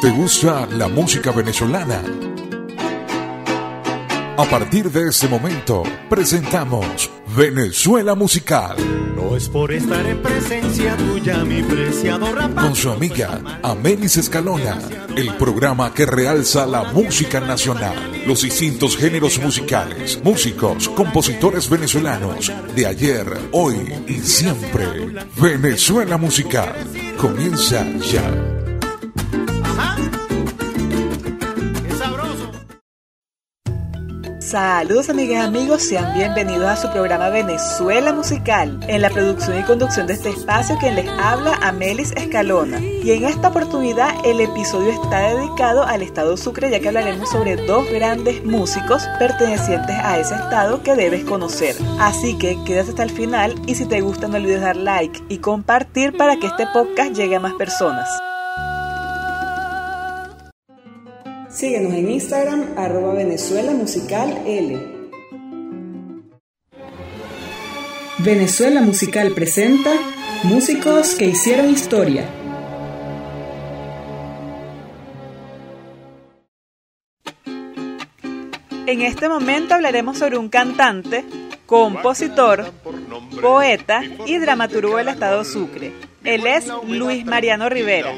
¿Te gusta la música venezolana? A partir de este momento, presentamos Venezuela Musical. No es por estar en presencia tuya, mi preciado Con su amiga Amelis Escalona, el programa que realza la música nacional, los distintos géneros musicales, músicos, compositores venezolanos de ayer, hoy y siempre. Venezuela Musical comienza ya. Saludos amigas y amigos, sean bienvenidos a su programa Venezuela Musical. En la producción y conducción de este espacio quien les habla Amelis Escalona. Y en esta oportunidad el episodio está dedicado al estado Sucre ya que hablaremos sobre dos grandes músicos pertenecientes a ese estado que debes conocer. Así que quédate hasta el final y si te gusta no olvides dar like y compartir para que este podcast llegue a más personas. Síguenos en Instagram, arroba Venezuela Musical L. Venezuela Musical presenta Músicos que hicieron historia. En este momento hablaremos sobre un cantante, compositor, poeta y dramaturgo del estado Sucre. Él es Luis Mariano Rivera.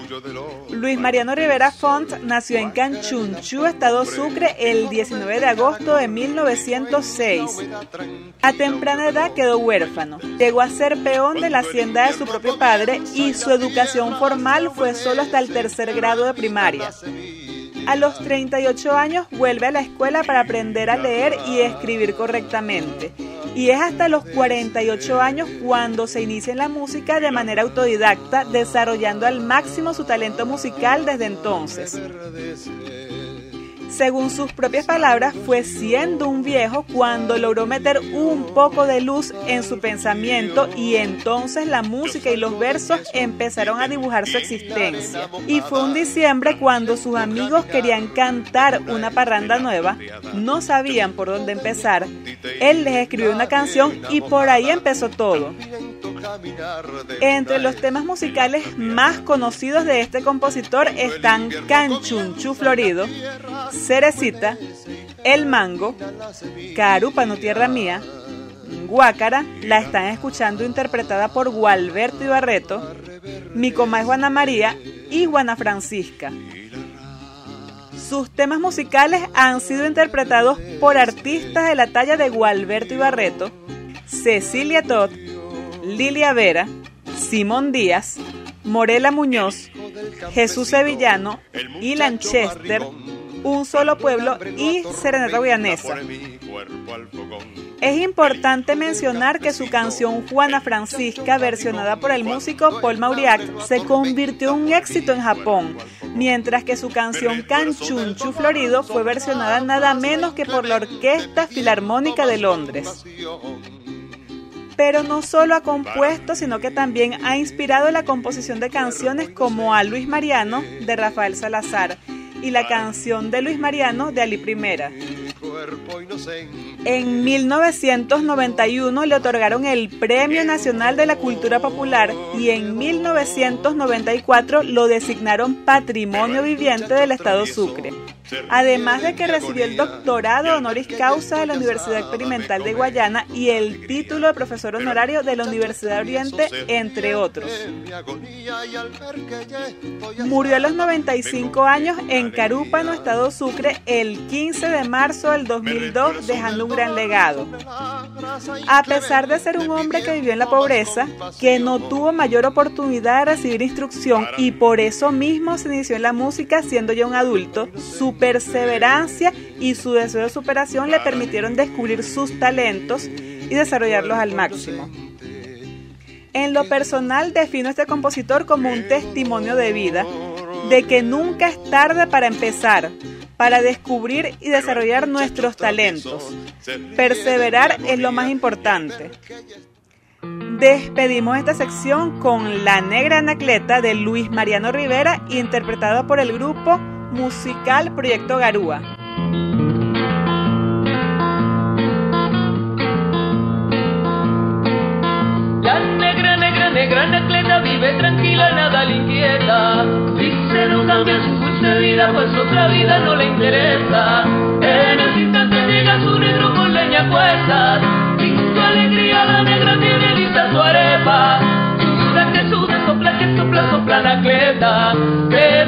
Luis Mariano Rivera Font nació en Canchunchú, Estado Sucre, el 19 de agosto de 1906. A temprana edad quedó huérfano. Llegó a ser peón de la hacienda de su propio padre y su educación formal fue solo hasta el tercer grado de primaria. A los 38 años vuelve a la escuela para aprender a leer y escribir correctamente. Y es hasta los 48 años cuando se inicia en la música de manera autodidacta, desarrollando al máximo su talento musical desde entonces. Según sus propias palabras, fue siendo un viejo cuando logró meter un poco de luz en su pensamiento y entonces la música y los versos empezaron a dibujar su existencia. Y fue un diciembre cuando sus amigos querían cantar una parranda nueva, no sabían por dónde empezar. Él les escribió una canción y por ahí empezó todo. Entre los temas musicales más conocidos de este compositor están Canchunchu Florido, Cerecita, El Mango, Carúpano Tierra Mía, Guácara, la están escuchando interpretada por Gualberto Ibarreto, Mi coma es Juana María y Juana Francisca. Sus temas musicales han sido interpretados por artistas de la talla de Gualberto Ibarreto, Cecilia Todd, Lilia Vera, Simón Díaz, Morela Muñoz, Jesús Sevillano, y Lanchester, Un Solo Pueblo y Serenata Guianesa. Es importante mencionar que su canción Juana Francisca, versionada por el músico Paul Mauriac, se convirtió en un éxito en Japón, mientras que su canción Canchunchu Florido fue versionada nada menos que por la Orquesta Filarmónica de Londres pero no solo ha compuesto, sino que también ha inspirado la composición de canciones como a Luis Mariano de Rafael Salazar y la canción de Luis Mariano de Ali Primera. En 1991 le otorgaron el Premio Nacional de la Cultura Popular y en 1994 lo designaron Patrimonio Viviente del Estado Sucre. Además de que recibió el doctorado honoris causa de la Universidad Experimental de Guayana y el título de profesor honorario de la Universidad Oriente, entre otros. Murió a los 95 años en Carúpano, Estado Sucre, el 15 de marzo del 2002, dejando un gran legado. A pesar de ser un hombre que vivió en la pobreza, que no tuvo mayor oportunidad de recibir instrucción y por eso mismo se inició en la música siendo ya un adulto, su perseverancia y su deseo de superación le permitieron descubrir sus talentos y desarrollarlos al máximo. En lo personal defino a este compositor como un testimonio de vida, de que nunca es tarde para empezar, para descubrir y desarrollar nuestros talentos. Perseverar es lo más importante. Despedimos esta sección con La Negra Anacleta de Luis Mariano Rivera, interpretada por el grupo musical Proyecto Garúa. La negra, negra, negra Anacleta vive tranquila, nada le inquieta. Dice no cambia su dulce vida, pues otra vida no le interesa. En el instante llega su negro con leña puesta, sin su alegría la negra tiene lista su arepa. Suda que suda, sopla que sopla, sopla la cleta. Que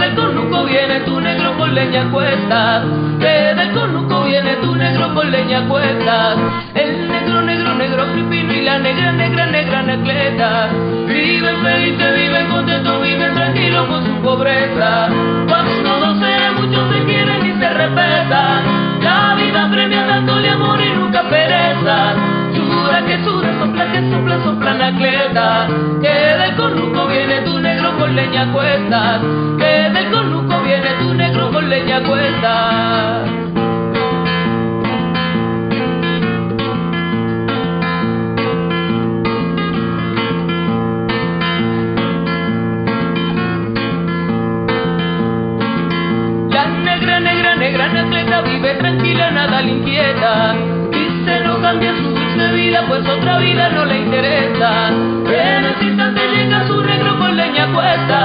viene tu negro con leña cuesta. Que del cornuco viene tu negro con leña cuesta. El negro, negro, negro, flipino y la negra, negra, negra, necleta. Viven felices, viven contentos, viven tranquilos con su pobreza. Cuando no se muchos se quieren y se respetan. La vida premia dándole amor y nunca pereza. Suda que suda, sopla que sopla, sopla la cleta. Que del cornuco viene tu negro con leña cuesta. Que del cornuco viene tu negro con leña cuesta. La negra, negra, negra necleta vive tranquila, nada le inquieta. Dice no cambia su dulce vida, pues otra vida no le interesa. En ese instante llega su negro con leña cuesta.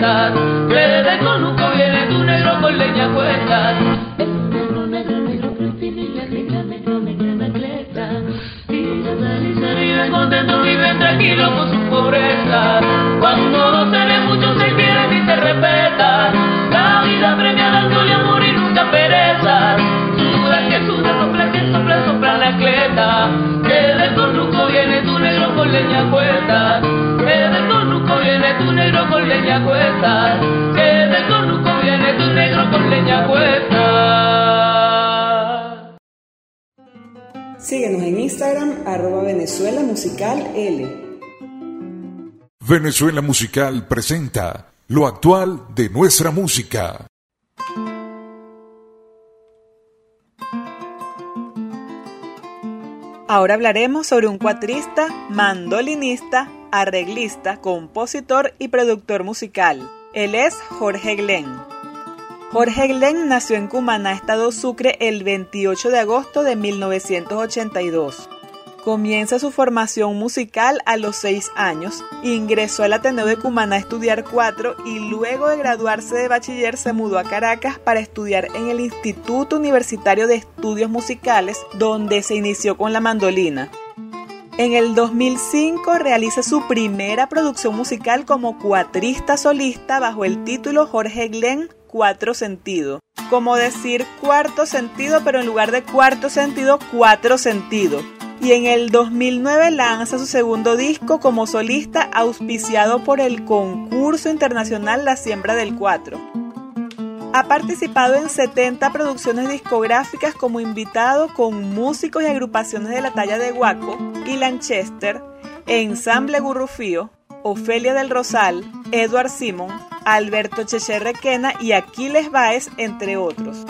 Leña cuesta. Que del conuco viene tu negro con leña cuesta. El negro, negro, negro, crepino y la necleta. Viven con su pobreza. Cuando dos seres muchos se quieren y se respetan. La vida premia dándole amor y nunca pereza. Suda que suda, sopla que sopla, sopla la cleta. Que del cornuco viene tu negro con leña cuesta. Tu negro con leña cuesta. Que del cornuco viene tu negro con leña cuesta. Síguenos en Instagram, arroba Venezuela Musical L. Venezuela Musical presenta lo actual de nuestra música. Ahora hablaremos sobre un cuatrista, mandolinista, arreglista, compositor y productor musical. Él es Jorge Glenn. Jorge Glenn nació en Cumaná, Estado Sucre, el 28 de agosto de 1982. Comienza su formación musical a los 6 años, ingresó al Ateneo de Cumaná a estudiar 4 y luego de graduarse de bachiller se mudó a Caracas para estudiar en el Instituto Universitario de Estudios Musicales, donde se inició con la mandolina. En el 2005 realiza su primera producción musical como cuatrista solista bajo el título Jorge Glenn Cuatro Sentido. Como decir cuarto sentido, pero en lugar de cuarto sentido, cuatro sentido. Y en el 2009 lanza su segundo disco como solista auspiciado por el concurso internacional La Siembra del Cuatro. Ha participado en 70 producciones discográficas como invitado con músicos y agrupaciones de la talla de Guaco y Lanchester, Ensamble Gurrufío, Ofelia del Rosal, Edward Simon, Alberto Checherrequena y Aquiles Báez, entre otros.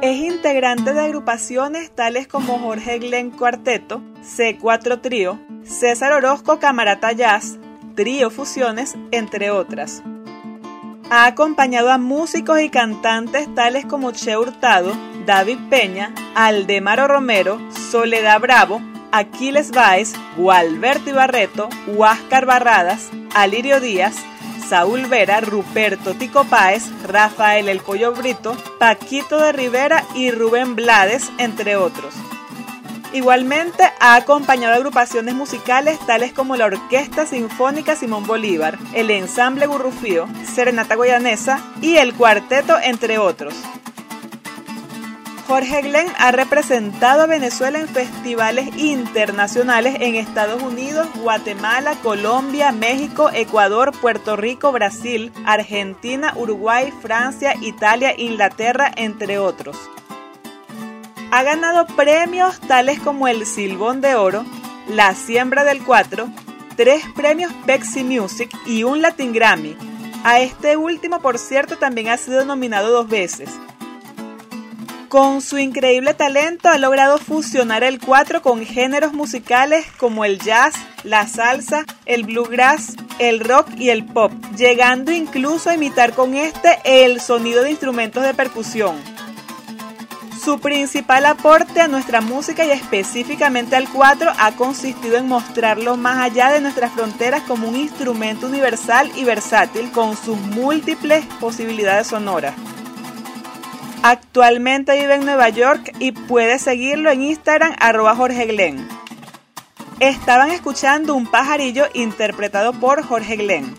Es integrante de agrupaciones tales como Jorge Glenn Cuarteto, C4 Trío, César Orozco Camarata Jazz, Trío Fusiones, entre otras. Ha acompañado a músicos y cantantes tales como Che Hurtado, David Peña, Aldemaro Romero, Soledad Bravo, Aquiles Báez, Gualberto Ibarreto, Huáscar Barradas, Alirio Díaz, Saúl Vera, Ruperto Tico Páez, Rafael El Pollo Brito, Paquito de Rivera y Rubén Blades, entre otros. Igualmente ha acompañado agrupaciones musicales tales como la Orquesta Sinfónica Simón Bolívar, el Ensamble Gurrufío, Serenata Goyanesa y el Cuarteto, entre otros. Jorge Glenn ha representado a Venezuela en festivales internacionales en Estados Unidos, Guatemala, Colombia, México, Ecuador, Puerto Rico, Brasil, Argentina, Uruguay, Francia, Italia, Inglaterra, entre otros. Ha ganado premios tales como el Silbón de Oro, la Siembra del Cuatro, tres premios Pepsi Music y un Latin Grammy. A este último, por cierto, también ha sido nominado dos veces. Con su increíble talento ha logrado fusionar el cuatro con géneros musicales como el jazz, la salsa, el bluegrass, el rock y el pop, llegando incluso a imitar con este el sonido de instrumentos de percusión. Su principal aporte a nuestra música y específicamente al cuatro ha consistido en mostrarlo más allá de nuestras fronteras como un instrumento universal y versátil con sus múltiples posibilidades sonoras. Actualmente vive en Nueva York y puede seguirlo en Instagram arroba Jorge Glenn. Estaban escuchando un pajarillo interpretado por Jorge Glenn.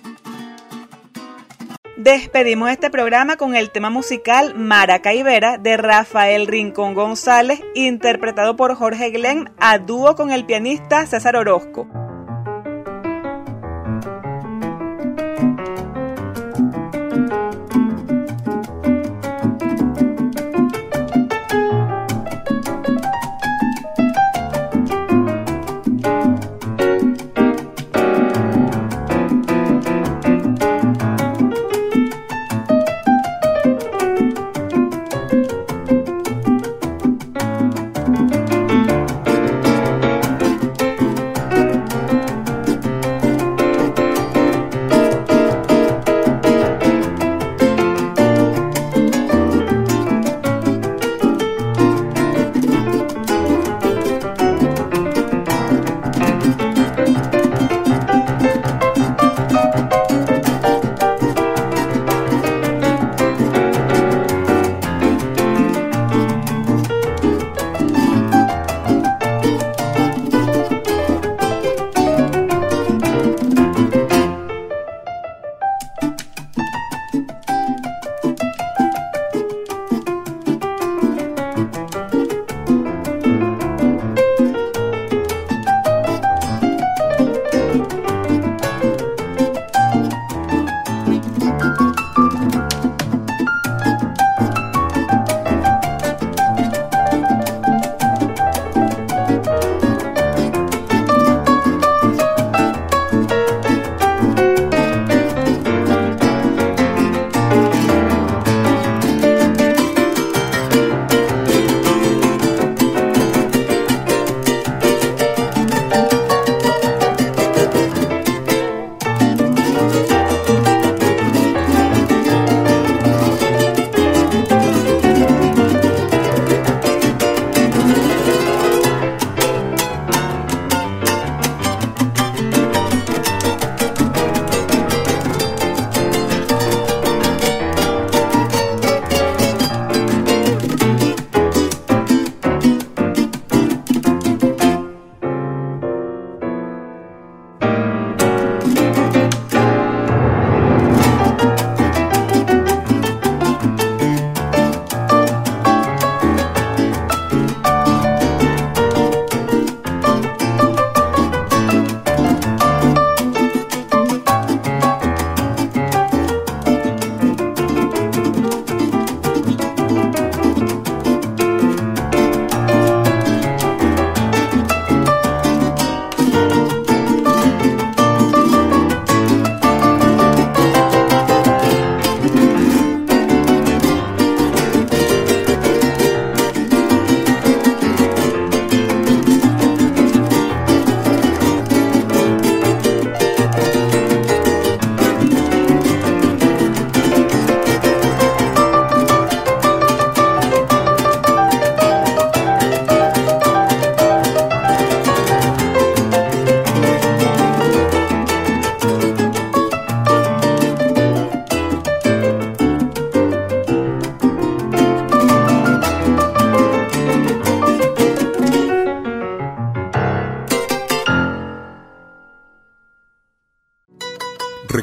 Despedimos este programa con el tema musical Maracaibera de Rafael Rincón González, interpretado por Jorge Glenn a dúo con el pianista César Orozco.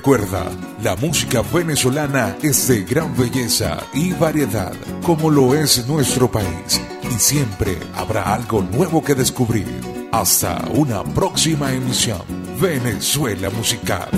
Recuerda, la música venezolana es de gran belleza y variedad, como lo es nuestro país, y siempre habrá algo nuevo que descubrir. Hasta una próxima emisión, Venezuela Musical.